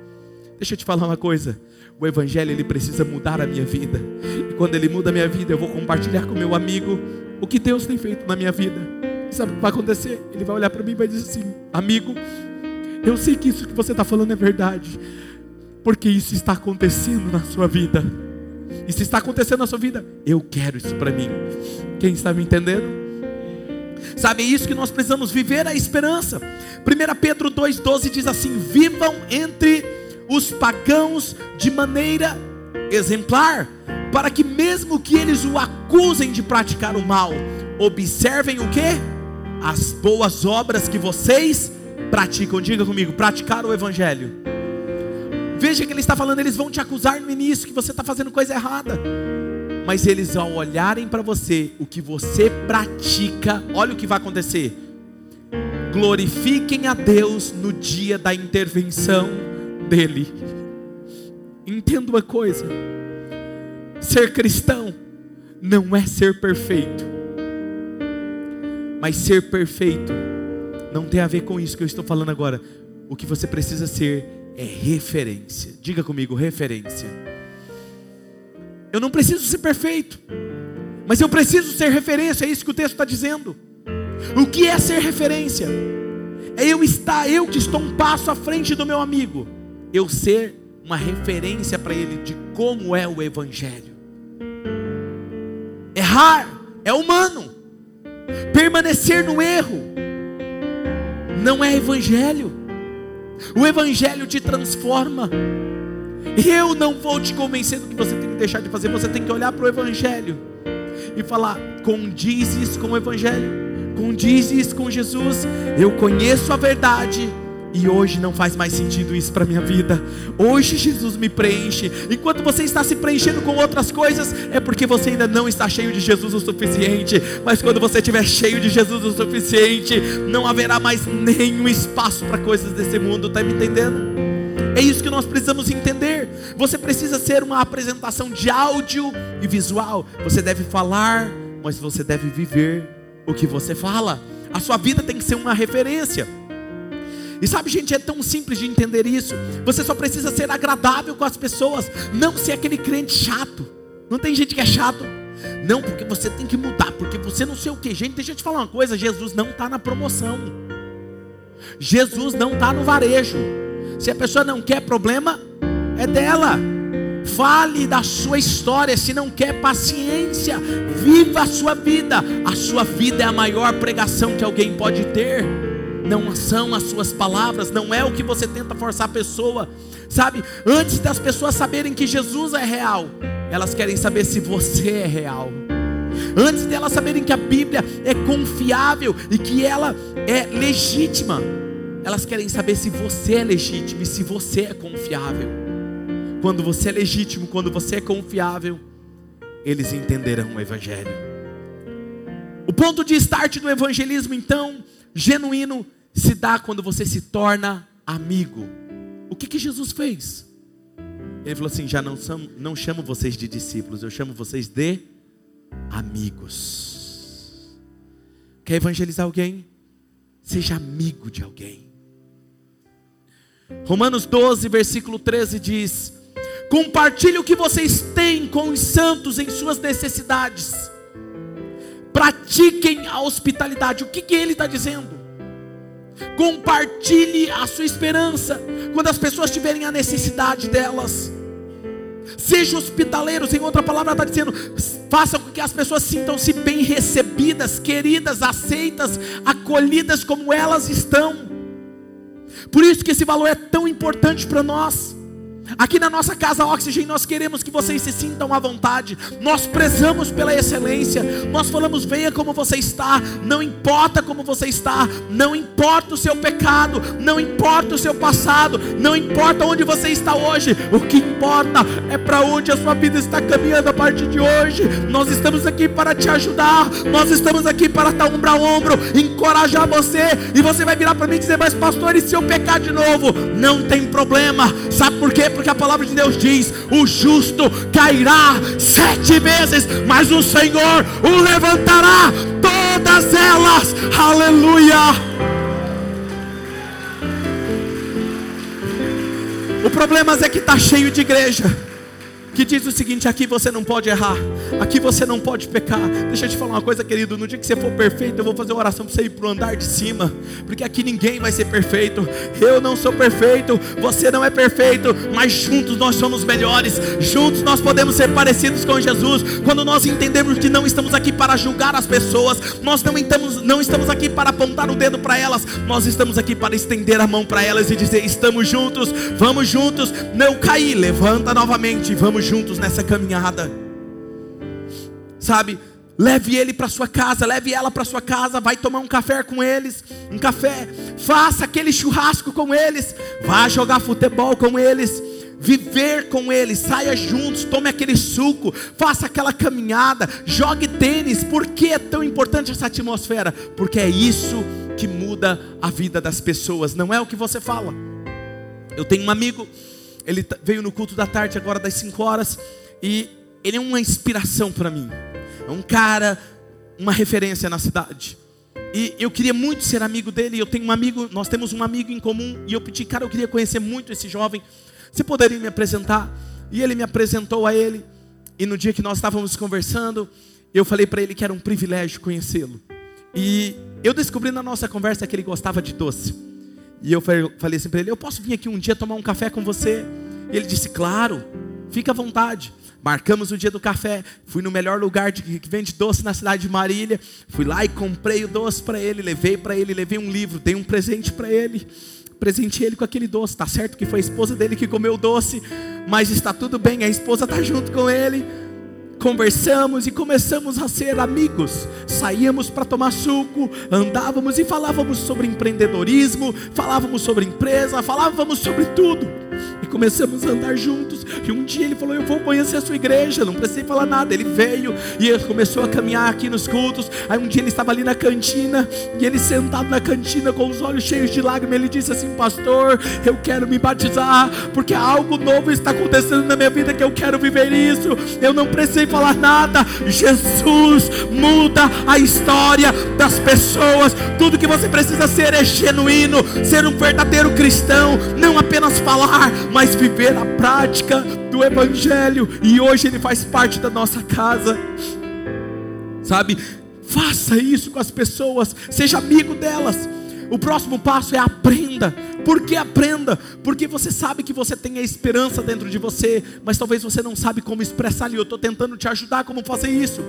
B: Deixa eu te falar uma coisa. O evangelho ele precisa mudar a minha vida. E quando ele muda a minha vida, eu vou compartilhar com meu amigo o que Deus tem feito na minha vida. Sabe o que vai acontecer? Ele vai olhar para mim e vai dizer assim: Amigo, eu sei que isso que você está falando é verdade, porque isso está acontecendo na sua vida. Se está acontecendo na sua vida, eu quero isso para mim. Quem está me entendendo? Sabe, é isso que nós precisamos viver a esperança. 1 Pedro 2,12 diz assim: Vivam entre os pagãos de maneira exemplar, para que mesmo que eles o acusem de praticar o mal, observem o que? As boas obras que vocês praticam. Diga comigo, praticar o evangelho. Veja que ele está falando, eles vão te acusar no início que você está fazendo coisa errada. Mas eles ao olharem para você, o que você pratica, olha o que vai acontecer. Glorifiquem a Deus no dia da intervenção dele. Entenda uma coisa: ser cristão não é ser perfeito, mas ser perfeito não tem a ver com isso que eu estou falando agora. O que você precisa ser é referência. Diga comigo, referência. Eu não preciso ser perfeito, mas eu preciso ser referência, é isso que o texto está dizendo. O que é ser referência? É eu estar, eu que estou um passo à frente do meu amigo, eu ser uma referência para ele de como é o Evangelho. Errar é humano, permanecer no erro não é Evangelho. O Evangelho te transforma. Eu não vou te convencer do que você tem que deixar de fazer, você tem que olhar para o Evangelho e falar: condizes com o Evangelho, condizes com Jesus. Eu conheço a verdade e hoje não faz mais sentido isso para minha vida. Hoje Jesus me preenche. Enquanto você está se preenchendo com outras coisas, é porque você ainda não está cheio de Jesus o suficiente. Mas quando você estiver cheio de Jesus o suficiente, não haverá mais nenhum espaço para coisas desse mundo. Está me entendendo? É isso que nós precisamos entender. Você precisa ser uma apresentação de áudio e visual. Você deve falar, mas você deve viver o que você fala. A sua vida tem que ser uma referência. E sabe, gente, é tão simples de entender isso. Você só precisa ser agradável com as pessoas, não ser aquele crente chato. Não tem gente que é chato. Não, porque você tem que mudar, porque você não sei o que. Gente, deixa eu te falar uma coisa: Jesus não está na promoção. Jesus não está no varejo. Se a pessoa não quer problema, é dela. Fale da sua história. Se não quer paciência, viva a sua vida. A sua vida é a maior pregação que alguém pode ter não são as suas palavras, não é o que você tenta forçar a pessoa, sabe? Antes das pessoas saberem que Jesus é real, elas querem saber se você é real. Antes delas saberem que a Bíblia é confiável e que ela é legítima, elas querem saber se você é legítimo e se você é confiável. Quando você é legítimo, quando você é confiável, eles entenderão o Evangelho. O ponto de start do evangelismo, então, genuíno, se dá quando você se torna amigo. O que, que Jesus fez? Ele falou assim: já não, são, não chamo vocês de discípulos, eu chamo vocês de amigos. Quer evangelizar alguém? Seja amigo de alguém. Romanos 12, versículo 13 diz: Compartilhe o que vocês têm com os santos em suas necessidades. Pratiquem a hospitalidade. O que, que ele está dizendo? Compartilhe a sua esperança quando as pessoas tiverem a necessidade delas. Seja hospitaleiros, em outra palavra, está dizendo: faça com que as pessoas sintam-se bem recebidas, queridas, aceitas, acolhidas como elas estão. Por isso que esse valor é tão importante para nós. Aqui na nossa casa Oxygen, nós queremos que vocês se sintam à vontade. Nós prezamos pela excelência. Nós falamos: venha como você está. Não importa como você está. Não importa o seu pecado. Não importa o seu passado. Não importa onde você está hoje. O que importa é para onde a sua vida está caminhando a partir de hoje. Nós estamos aqui para te ajudar. Nós estamos aqui para estar ombro a ombro, encorajar você. E você vai virar para mim e dizer: Mas, pastor, e se eu pecar de novo? Não tem problema. Sabe por quê? Porque a palavra de Deus diz: o justo cairá sete vezes, mas o Senhor o levantará todas elas. Aleluia. O problema é que está cheio de igreja que diz o seguinte: aqui você não pode errar, aqui você não pode pecar. Deixa eu te falar uma coisa, querido. No dia que você for perfeito, eu vou fazer uma oração para você ir para o andar de cima, porque aqui ninguém vai ser perfeito. Eu não sou perfeito, você não é perfeito, mas juntos nós somos melhores. Juntos nós podemos ser parecidos com Jesus. Quando nós entendemos que não estamos aqui para julgar as pessoas, nós não estamos, não estamos aqui para apontar o dedo para elas, nós estamos aqui para estender a mão para elas e dizer: estamos juntos, vamos juntos. Não cair, levanta novamente, vamos juntos nessa caminhada. Sabe? Leve ele para sua casa, leve ela para sua casa, vai tomar um café com eles, um café, faça aquele churrasco com eles, vá jogar futebol com eles, viver com eles, saia juntos, tome aquele suco, faça aquela caminhada, jogue tênis. Por que é tão importante essa atmosfera? Porque é isso que muda a vida das pessoas, não é o que você fala. Eu tenho um amigo ele veio no culto da tarde, agora das 5 horas, e ele é uma inspiração para mim. É um cara, uma referência na cidade. E eu queria muito ser amigo dele. Eu tenho um amigo, nós temos um amigo em comum. E eu pedi, cara, eu queria conhecer muito esse jovem. Você poderia me apresentar? E ele me apresentou a ele. E no dia que nós estávamos conversando, eu falei para ele que era um privilégio conhecê-lo. E eu descobri na nossa conversa que ele gostava de doce. E eu falei assim para ele: Eu posso vir aqui um dia tomar um café com você? E ele disse: Claro, fica à vontade. Marcamos o dia do café. Fui no melhor lugar de, que vende doce na cidade de Marília. Fui lá e comprei o doce para ele. Levei para ele, levei um livro, dei um presente para ele. Presenteei ele com aquele doce. Tá certo que foi a esposa dele que comeu o doce, mas está tudo bem. A esposa está junto com ele conversamos e começamos a ser amigos. Saíamos para tomar suco, andávamos e falávamos sobre empreendedorismo, falávamos sobre empresa, falávamos sobre tudo. E começamos a andar juntos. E um dia ele falou: Eu vou conhecer a sua igreja. Não precisei falar nada. Ele veio e começou a caminhar aqui nos cultos. Aí um dia ele estava ali na cantina. E ele sentado na cantina com os olhos cheios de lágrimas. Ele disse assim: Pastor, eu quero me batizar. Porque algo novo está acontecendo na minha vida. Que eu quero viver isso. Eu não precisei falar nada. Jesus muda a história das pessoas. Tudo que você precisa ser é genuíno. Ser um verdadeiro cristão. Não apenas falar, mas viver a prática do Evangelho. E hoje ele faz parte da nossa casa. Sabe? Faça isso com as pessoas. Seja amigo delas. O próximo passo é aprenda. Por que aprenda? Porque você sabe que você tem a esperança dentro de você, mas talvez você não sabe como expressar. E eu estou tentando te ajudar como fazer isso.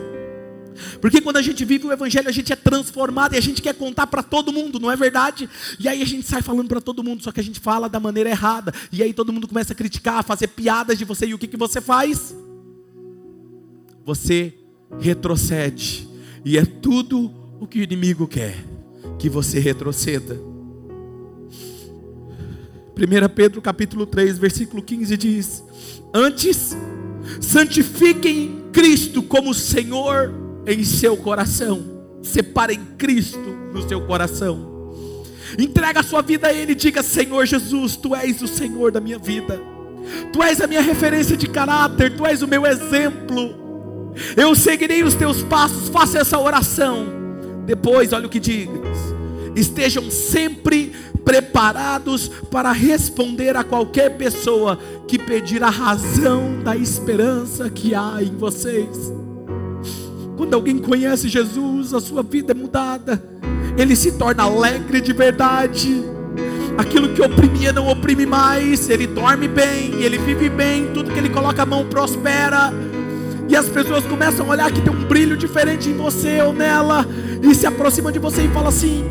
B: Porque quando a gente vive o evangelho, a gente é transformado e a gente quer contar para todo mundo, não é verdade? E aí a gente sai falando para todo mundo, só que a gente fala da maneira errada. E aí todo mundo começa a criticar, a fazer piadas de você. E o que, que você faz? Você retrocede. E é tudo o que o inimigo quer, que você retroceda. 1 Pedro capítulo 3, versículo 15 diz: Antes santifiquem Cristo como Senhor em seu coração. Separe Cristo no seu coração. Entrega a sua vida a Ele e diga: Senhor Jesus, Tu és o Senhor da minha vida. Tu és a minha referência de caráter, Tu és o meu exemplo. Eu seguirei os teus passos, faça essa oração. Depois, olha o que diz: estejam sempre preparados para responder a qualquer pessoa que pedir a razão da esperança que há em vocês. Quando alguém conhece Jesus, a sua vida é mudada. Ele se torna alegre de verdade. Aquilo que oprimia não oprime mais. Ele dorme bem, ele vive bem. Tudo que ele coloca a mão prospera. E as pessoas começam a olhar que tem um brilho diferente em você ou nela. E se aproximam de você e falam assim: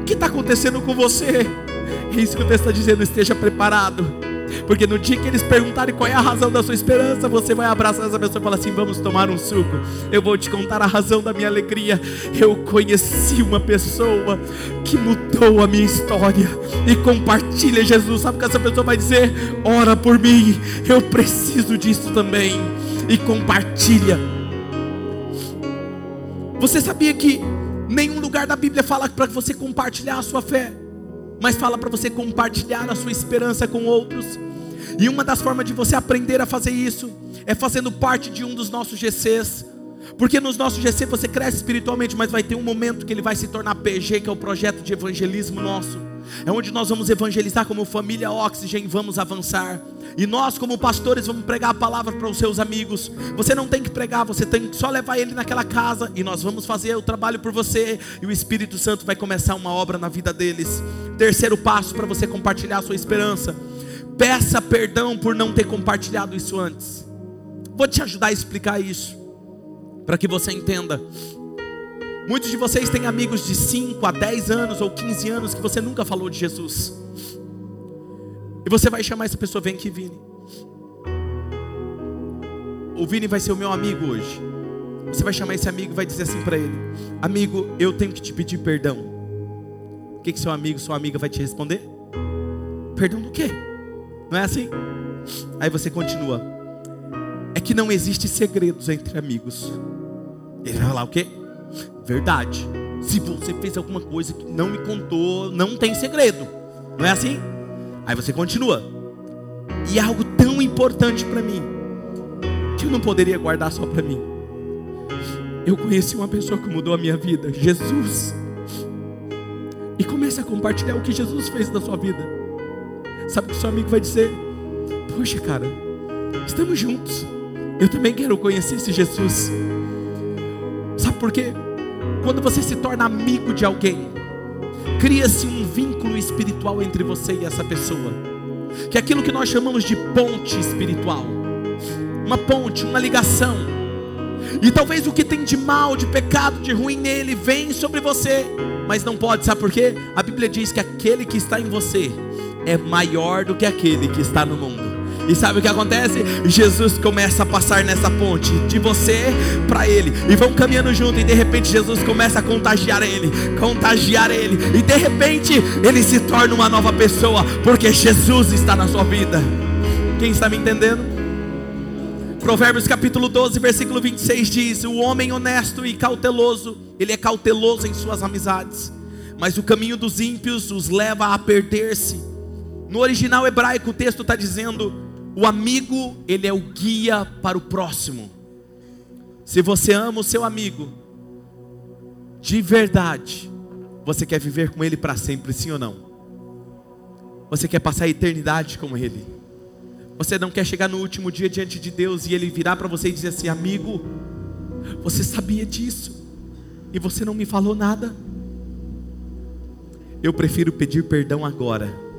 B: O que está acontecendo com você? É isso que o texto está dizendo. Esteja preparado porque no dia que eles perguntarem qual é a razão da sua esperança, você vai abraçar essa pessoa e falar assim: vamos tomar um suco. Eu vou te contar a razão da minha alegria. Eu conheci uma pessoa que mudou a minha história e compartilha Jesus. Sabe o que essa pessoa vai dizer? Ora por mim, eu preciso disso também. E compartilha. Você sabia que nenhum lugar da Bíblia fala para você compartilhar a sua fé? Mas fala para você compartilhar a sua esperança com outros. E uma das formas de você aprender a fazer isso é fazendo parte de um dos nossos GCs. Porque nos nossos GC você cresce espiritualmente, mas vai ter um momento que ele vai se tornar PG, que é o projeto de evangelismo nosso. É onde nós vamos evangelizar como família Oxygen, vamos avançar. E nós, como pastores, vamos pregar a palavra para os seus amigos. Você não tem que pregar, você tem que só levar ele naquela casa e nós vamos fazer o trabalho por você. E o Espírito Santo vai começar uma obra na vida deles. Terceiro passo para você compartilhar a sua esperança: peça perdão por não ter compartilhado isso antes. Vou te ajudar a explicar isso, para que você entenda. Muitos de vocês têm amigos de 5 a 10 anos ou 15 anos que você nunca falou de Jesus. E você vai chamar essa pessoa, vem aqui, Vini. O Vini vai ser o meu amigo hoje. Você vai chamar esse amigo e vai dizer assim para ele: Amigo, eu tenho que te pedir perdão. O que, que seu amigo, sua amiga vai te responder? Perdão do quê? Não é assim? Aí você continua. É que não existe segredos entre amigos. Ele vai falar o quê? Verdade. Se você fez alguma coisa que não me contou, não tem segredo. Não é assim? Aí você continua. E é algo tão importante para mim que eu não poderia guardar só para mim. Eu conheci uma pessoa que mudou a minha vida, Jesus. E comece a compartilhar o que Jesus fez na sua vida. Sabe o que seu amigo vai dizer? Poxa, cara, estamos juntos. Eu também quero conhecer esse Jesus. Sabe por quê? Quando você se torna amigo de alguém, cria-se um vínculo espiritual entre você e essa pessoa, que é aquilo que nós chamamos de ponte espiritual, uma ponte, uma ligação. E talvez o que tem de mal, de pecado, de ruim nele, vem sobre você, mas não pode, sabe por quê? A Bíblia diz que aquele que está em você é maior do que aquele que está no mundo. E sabe o que acontece? Jesus começa a passar nessa ponte de você para ele. E vão caminhando junto. E de repente Jesus começa a contagiar ele. Contagiar ele. E de repente ele se torna uma nova pessoa. Porque Jesus está na sua vida. Quem está me entendendo? Provérbios capítulo 12, versículo 26 diz: O homem honesto e cauteloso, ele é cauteloso em suas amizades, mas o caminho dos ímpios os leva a perder-se. No original hebraico, o texto está dizendo: o amigo, ele é o guia para o próximo. Se você ama o seu amigo, de verdade, você quer viver com ele para sempre, sim ou não? Você quer passar a eternidade com ele? Você não quer chegar no último dia diante de Deus e ele virar para você e dizer assim: amigo, você sabia disso e você não me falou nada? Eu prefiro pedir perdão agora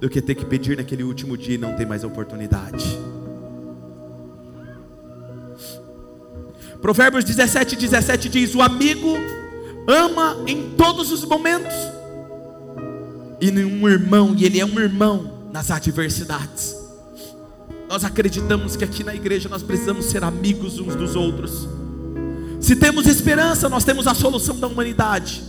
B: do que ter que pedir naquele último dia e não ter mais oportunidade. Provérbios 17, 17 diz: O amigo ama em todos os momentos, e um irmão, e ele é um irmão nas adversidades. Nós acreditamos que aqui na igreja nós precisamos ser amigos uns dos outros. Se temos esperança, nós temos a solução da humanidade.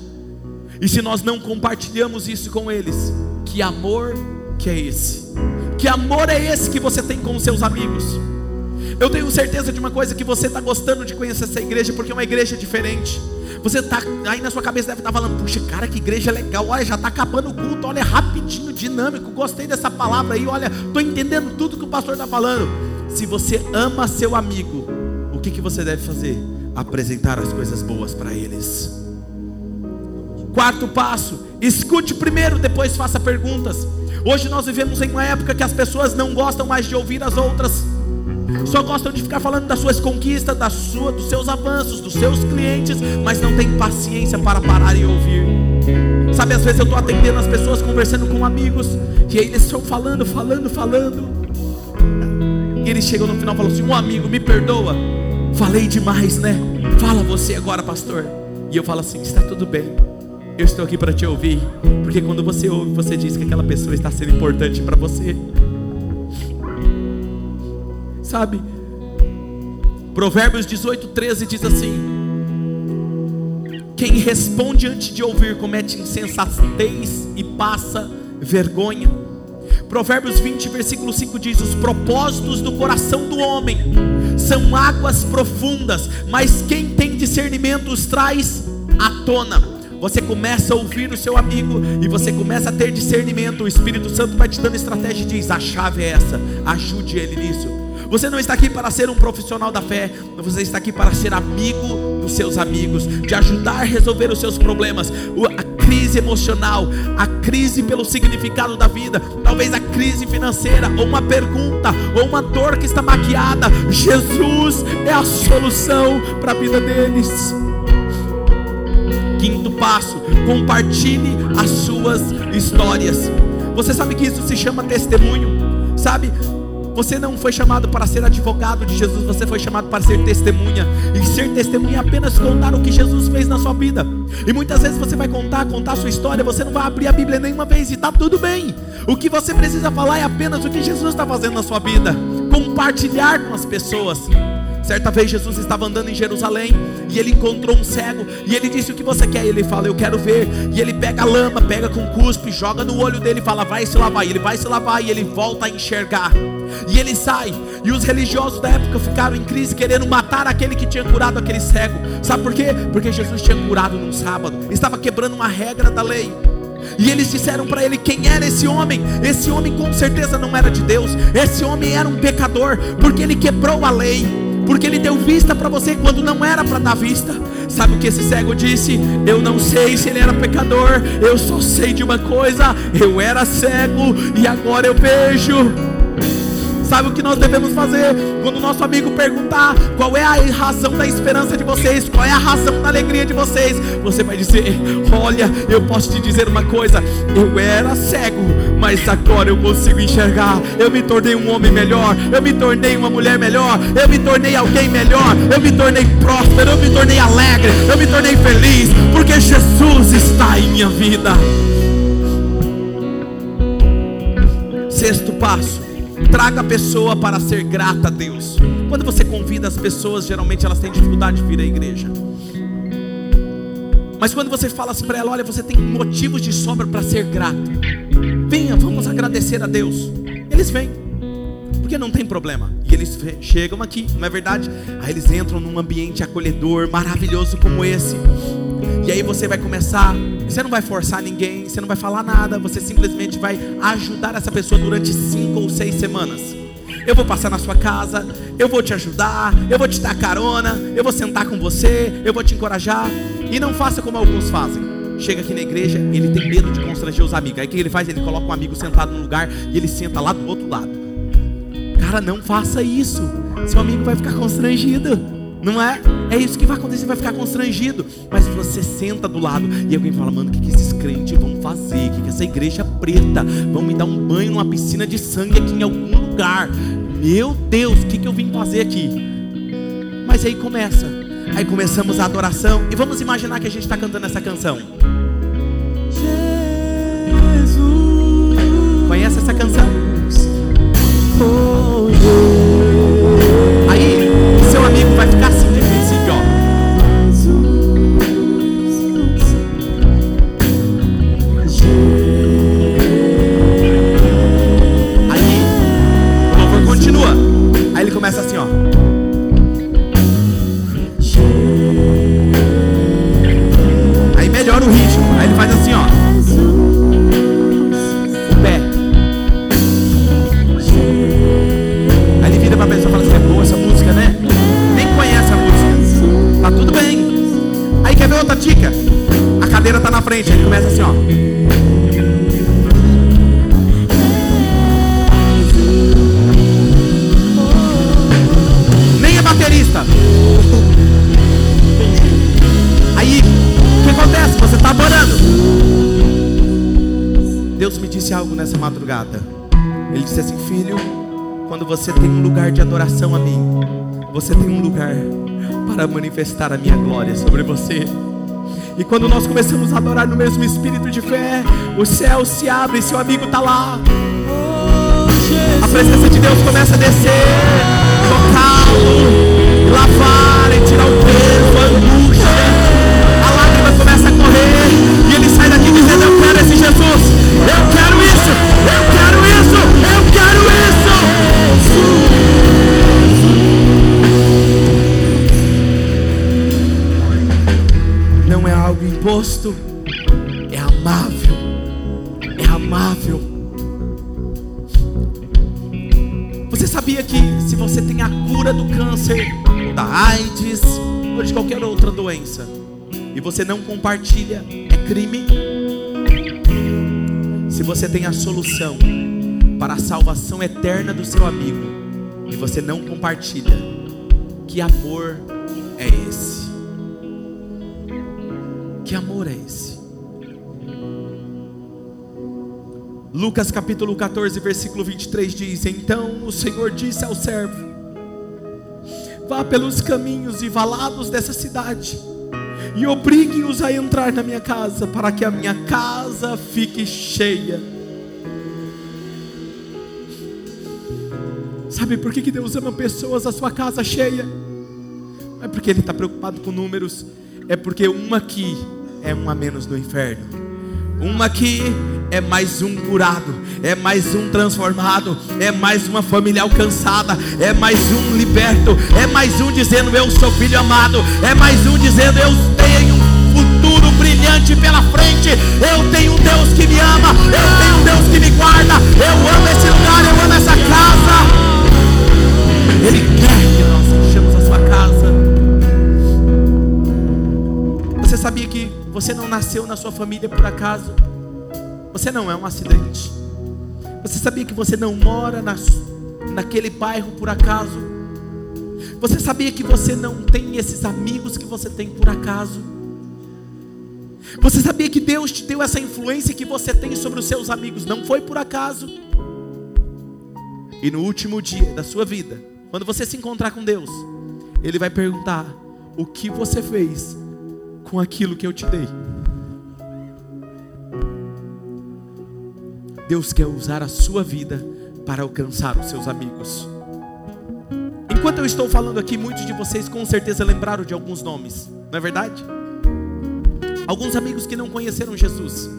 B: E se nós não compartilhamos isso com eles, que amor que é esse? Que amor é esse que você tem com os seus amigos? Eu tenho certeza de uma coisa que você está gostando de conhecer essa igreja, porque é uma igreja diferente. Você está aí na sua cabeça deve estar tá falando, puxa, cara, que igreja legal, olha, já está acabando o culto, olha, rapidinho, dinâmico, gostei dessa palavra aí, olha, estou entendendo tudo que o pastor está falando. Se você ama seu amigo, o que, que você deve fazer? Apresentar as coisas boas para eles. Quarto passo, escute primeiro, depois faça perguntas. Hoje nós vivemos em uma época que as pessoas não gostam mais de ouvir as outras, só gostam de ficar falando das suas conquistas, da sua, dos seus avanços, dos seus clientes, mas não tem paciência para parar e ouvir. Sabe, às vezes eu estou atendendo as pessoas, conversando com amigos, e aí eles estão falando, falando, falando. E eles chegam no final e falam assim: Um amigo, me perdoa, falei demais, né? Fala você agora, pastor. E eu falo assim: Está tudo bem. Eu estou aqui para te ouvir, porque quando você ouve, você diz que aquela pessoa está sendo importante para você. Sabe? Provérbios 18, 13 diz assim: Quem responde antes de ouvir comete insensatez e passa vergonha. Provérbios 20, versículo 5 diz: Os propósitos do coração do homem são águas profundas, mas quem tem discernimento os traz à tona você começa a ouvir o seu amigo e você começa a ter discernimento. O Espírito Santo vai te dando estratégia e diz: a chave é essa, ajude ele nisso. Você não está aqui para ser um profissional da fé, você está aqui para ser amigo dos seus amigos, de ajudar a resolver os seus problemas, a crise emocional, a crise pelo significado da vida, talvez a crise financeira, ou uma pergunta, ou uma dor que está maquiada. Jesus é a solução para a vida deles. Passo: compartilhe as suas histórias. Você sabe que isso se chama testemunho, sabe? Você não foi chamado para ser advogado de Jesus, você foi chamado para ser testemunha. E ser testemunha é apenas contar o que Jesus fez na sua vida. E muitas vezes você vai contar, contar a sua história, você não vai abrir a Bíblia nenhuma vez e está tudo bem. O que você precisa falar é apenas o que Jesus está fazendo na sua vida. Compartilhar com as pessoas. Certa vez Jesus estava andando em Jerusalém e ele encontrou um cego e ele disse: O que você quer? E ele fala: Eu quero ver. E ele pega a lama, pega com cuspe, joga no olho dele e fala: Vai se lavar. E ele vai se lavar e ele volta a enxergar. E ele sai. E os religiosos da época ficaram em crise, querendo matar aquele que tinha curado aquele cego. Sabe por quê? Porque Jesus tinha curado num sábado, estava quebrando uma regra da lei. E eles disseram para ele quem era esse homem. Esse homem com certeza não era de Deus. Esse homem era um pecador, porque ele quebrou a lei porque ele deu vista para você quando não era para dar vista. Sabe o que esse cego disse? Eu não sei se ele era pecador, eu só sei de uma coisa: eu era cego e agora eu vejo. Sabe o que nós devemos fazer? Quando o nosso amigo perguntar qual é a razão da esperança de vocês, qual é a razão da alegria de vocês, você vai dizer: Olha, eu posso te dizer uma coisa, eu era cego, mas agora eu consigo enxergar. Eu me tornei um homem melhor, eu me tornei uma mulher melhor, eu me tornei alguém melhor, eu me tornei próspero, eu me tornei alegre, eu me tornei feliz, porque Jesus está em minha vida. Sexto passo: traga a pessoa para ser grata a Deus. Quando você convida as pessoas, geralmente elas têm dificuldade de vir à igreja. Mas quando você fala assim para ela, olha, você tem motivos de sobra para ser grato. Venha, vamos agradecer a Deus. Eles vêm, porque não tem problema. E eles chegam aqui, não é verdade? Aí eles entram num ambiente acolhedor, maravilhoso como esse. E aí você vai começar, você não vai forçar ninguém, você não vai falar nada, você simplesmente vai ajudar essa pessoa durante cinco ou seis semanas. Eu vou passar na sua casa, eu vou te ajudar, eu vou te dar carona, eu vou sentar com você, eu vou te encorajar. E não faça como alguns fazem. Chega aqui na igreja, ele tem medo de constranger os amigos. Aí o que ele faz? Ele coloca um amigo sentado no lugar e ele senta lá do outro lado. Cara, não faça isso. Seu amigo vai ficar constrangido. Não é? É isso que vai acontecer, vai ficar constrangido. Mas você senta do lado e alguém fala, mano, o que, que esses crentes vão fazer? O que, que essa igreja preta? Vão me dar um banho numa piscina de sangue aqui em algum lugar. Meu Deus, o que, que eu vim fazer aqui? Mas aí começa. Aí começamos a adoração. E vamos imaginar que a gente está cantando essa canção. Jesus. Conhece essa canção? Oh, outra dica. A cadeira está na frente, ele começa assim, ó. Nem é baterista. Aí, o que acontece? Você está adorando. Deus me disse algo nessa madrugada. Ele disse assim, filho, quando você tem um lugar de adoração a mim, você tem um lugar para manifestar a minha glória sobre você. E quando nós começamos a adorar no mesmo espírito de fé, o céu se abre e seu amigo está lá. A presença de Deus começa a descer, tocá-lo, lavar e tirar o peso, a angústia. A lágrima começa a correr e ele sai daqui dizendo: Eu quero esse Jesus, eu quero isso, eu quero imposto, é amável, é amável. Você sabia que se você tem a cura do câncer, da AIDS ou de qualquer outra doença, e você não compartilha, é crime? Se você tem a solução para a salvação eterna do seu amigo e você não compartilha, que amor é esse? Que amor é esse? Lucas capítulo 14, versículo 23 diz: Então o Senhor disse ao servo: Vá pelos caminhos e valados dessa cidade, e obrigue-os a entrar na minha casa, para que a minha casa fique cheia. Sabe por que Deus ama pessoas, a sua casa cheia? Não é porque Ele está preocupado com números, é porque uma aqui é um a menos no inferno. Uma aqui é mais um curado, é mais um transformado, é mais uma família alcançada, é mais um liberto, é mais um dizendo eu sou filho amado, é mais um dizendo eu tenho um futuro brilhante pela frente, eu tenho um Deus que me ama, eu tenho um Deus que me guarda, eu amo esse lugar, nasceu na sua família por acaso. Você não é um acidente. Você sabia que você não mora na, naquele bairro por acaso? Você sabia que você não tem esses amigos que você tem por acaso? Você sabia que Deus te deu essa influência que você tem sobre os seus amigos? Não foi por acaso. E no último dia da sua vida, quando você se encontrar com Deus, Ele vai perguntar: o que você fez com aquilo que eu te dei? Deus quer usar a sua vida para alcançar os seus amigos. Enquanto eu estou falando aqui, muitos de vocês com certeza lembraram de alguns nomes, não é verdade? Alguns amigos que não conheceram Jesus.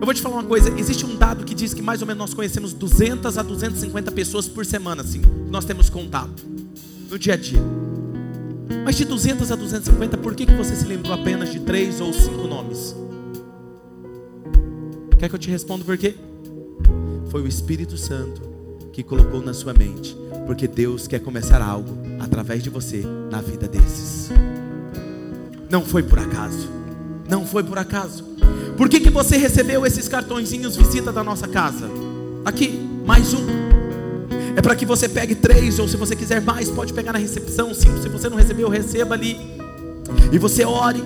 B: Eu vou te falar uma coisa: existe um dado que diz que mais ou menos nós conhecemos 200 a 250 pessoas por semana, assim, nós temos contato no dia a dia. Mas de 200 a 250, por que, que você se lembrou apenas de três ou cinco nomes? Quer que eu te responda por quê? Foi o Espírito Santo que colocou na sua mente, porque Deus quer começar algo através de você na vida desses. Não foi por acaso. Não foi por acaso. Por que, que você recebeu esses cartõezinhos visita da nossa casa? Aqui, mais um. É para que você pegue três, ou se você quiser mais, pode pegar na recepção. Cinco, se você não recebeu, receba ali. E você ore.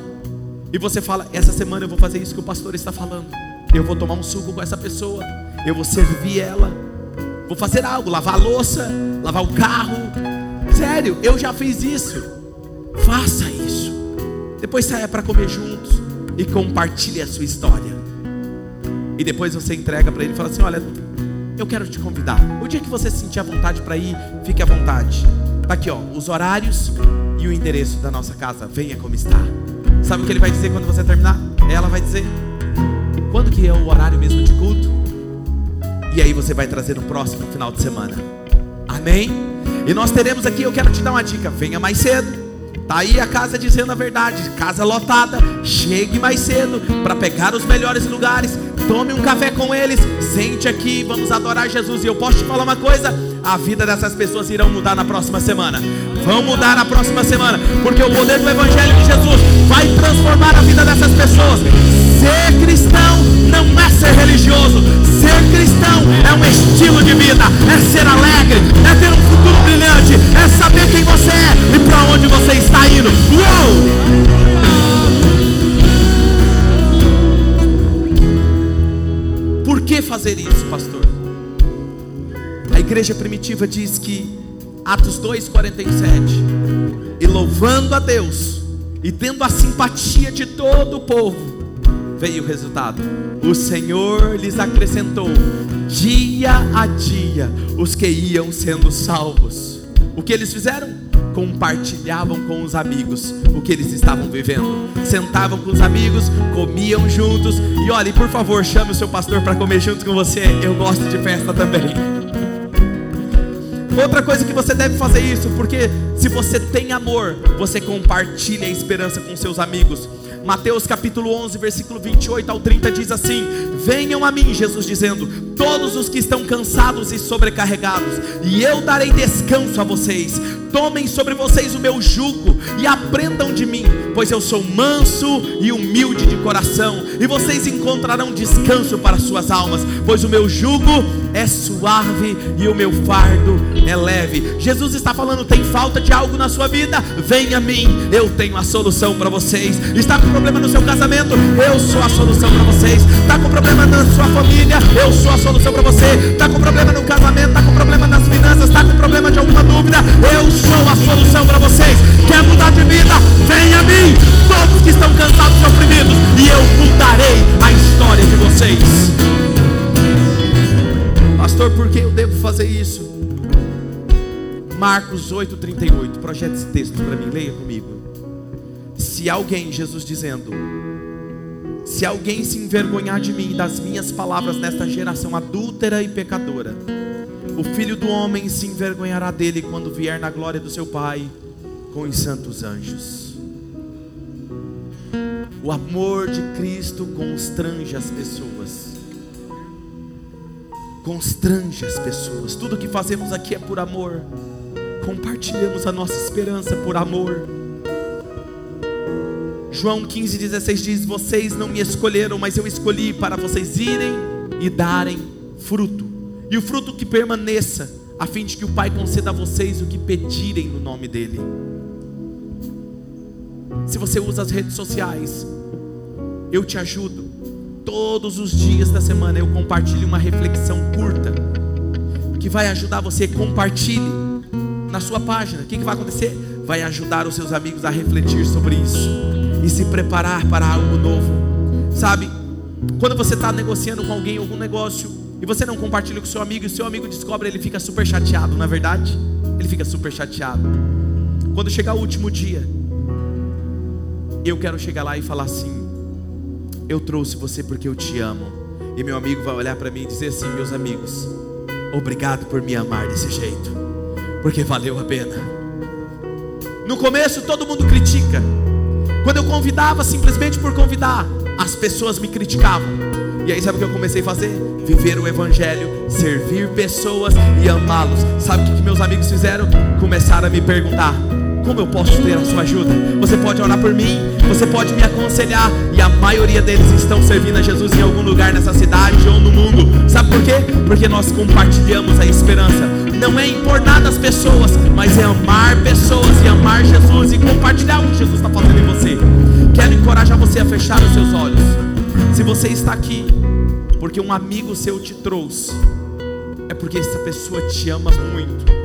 B: E você fala: Essa semana eu vou fazer isso que o pastor está falando. Eu vou tomar um suco com essa pessoa. Eu vou servir ela. Vou fazer algo, lavar a louça, lavar o carro. Sério, eu já fiz isso. Faça isso. Depois saia para comer juntos e compartilhe a sua história. E depois você entrega para ele e fala assim: Olha, eu quero te convidar. O dia que você sentir a vontade para ir, fique à vontade. Tá aqui, ó, os horários e o endereço da nossa casa. Venha como está. Sabe o que ele vai dizer quando você terminar? Ela vai dizer: quando que é o horário mesmo de culto? E aí você vai trazer no próximo final de semana. Amém? E nós teremos aqui, eu quero te dar uma dica, venha mais cedo. Tá aí a casa dizendo a verdade, casa lotada. Chegue mais cedo para pegar os melhores lugares. Tome um café com eles, sente aqui, vamos adorar Jesus. E eu posso te falar uma coisa: a vida dessas pessoas irão mudar na próxima semana. Vão mudar na próxima semana, porque o poder do Evangelho de Jesus vai transformar a vida dessas pessoas. Ser cristão não é ser religioso. Ser cristão é um estilo de vida, é ser alegre, é ter um futuro brilhante, é saber quem você é e para onde você está indo. Uou! Por que fazer isso, pastor? A igreja primitiva diz que Atos 2:47 e louvando a Deus e tendo a simpatia de todo o povo veio o resultado. O Senhor lhes acrescentou dia a dia os que iam sendo salvos. O que eles fizeram? Compartilhavam com os amigos o que eles estavam vivendo. Sentavam com os amigos, comiam juntos. E olhe, por favor, chame o seu pastor para comer junto com você. Eu gosto de festa também. Outra coisa que você deve fazer isso, porque se você tem amor, você compartilha a esperança com seus amigos. Mateus capítulo 11, versículo 28 ao 30 diz assim: Venham a mim, Jesus dizendo, todos os que estão cansados e sobrecarregados, e eu darei descanso a vocês. Tomem sobre vocês o meu jugo e aprendam de mim, pois eu sou manso e humilde de coração, e vocês encontrarão descanso para suas almas, pois o meu jugo é suave e o meu fardo é leve. Jesus está falando: tem falta de algo na sua vida? Venha a mim, eu tenho a solução para vocês. Está com problema no seu casamento? Eu sou a solução para vocês. Está com problema na sua família? Eu sou a solução para você. Está com problema no casamento? Está com problema nas finanças? Está com problema de alguma dúvida? Eu sou a solução para vocês. Quer mudar de vida? Venha a mim, todos que estão cansados e oprimidos, e eu mudarei a história de vocês. Pastor, por que eu devo fazer isso? Marcos 8,38. Projete esse texto para mim, leia comigo. Se alguém, Jesus dizendo, se alguém se envergonhar de mim e das minhas palavras nesta geração adúltera e pecadora, o filho do homem se envergonhará dele quando vier na glória do seu Pai com os santos anjos. O amor de Cristo constrange as pessoas constrange as pessoas. Tudo que fazemos aqui é por amor. Compartilhamos a nossa esperança por amor. João 15,16 diz: Vocês não me escolheram, mas eu escolhi para vocês irem e darem fruto. E o fruto que permaneça, a fim de que o Pai conceda a vocês o que pedirem no nome dEle. Se você usa as redes sociais, eu te ajudo. Todos os dias da semana eu compartilho uma reflexão curta que vai ajudar você. Compartilhe na sua página. O que, que vai acontecer? Vai ajudar os seus amigos a refletir sobre isso e se preparar para algo novo. Sabe? Quando você está negociando com alguém algum negócio e você não compartilha com seu amigo e seu amigo descobre, ele fica super chateado, na é verdade? Ele fica super chateado. Quando chegar o último dia, eu quero chegar lá e falar assim: Eu trouxe você porque eu te amo. E meu amigo vai olhar para mim e dizer assim: Meus amigos, obrigado por me amar desse jeito, porque valeu a pena. No começo todo mundo critica. Quando eu convidava simplesmente por convidar, as pessoas me criticavam. E aí sabe o que eu comecei a fazer? Viver o evangelho, servir pessoas e amá-los. Sabe o que, meus amigos fizeram? Começaram a me perguntar: como eu posso ter a sua ajuda? Você pode orar por mim, você pode me aconselhar. E a maioria deles estão servindo a Jesus em algum lugar nessa cidade ou no mundo. Sabe por quê? Porque nós compartilhamos a esperança. Não é impor nada às pessoas, mas é amar pessoas e amar Jesus e compartilhar o que Jesus está fazendo em você. Quero encorajar você a fechar os seus olhos. Se você está aqui porque um amigo seu te trouxe, é porque essa pessoa te ama muito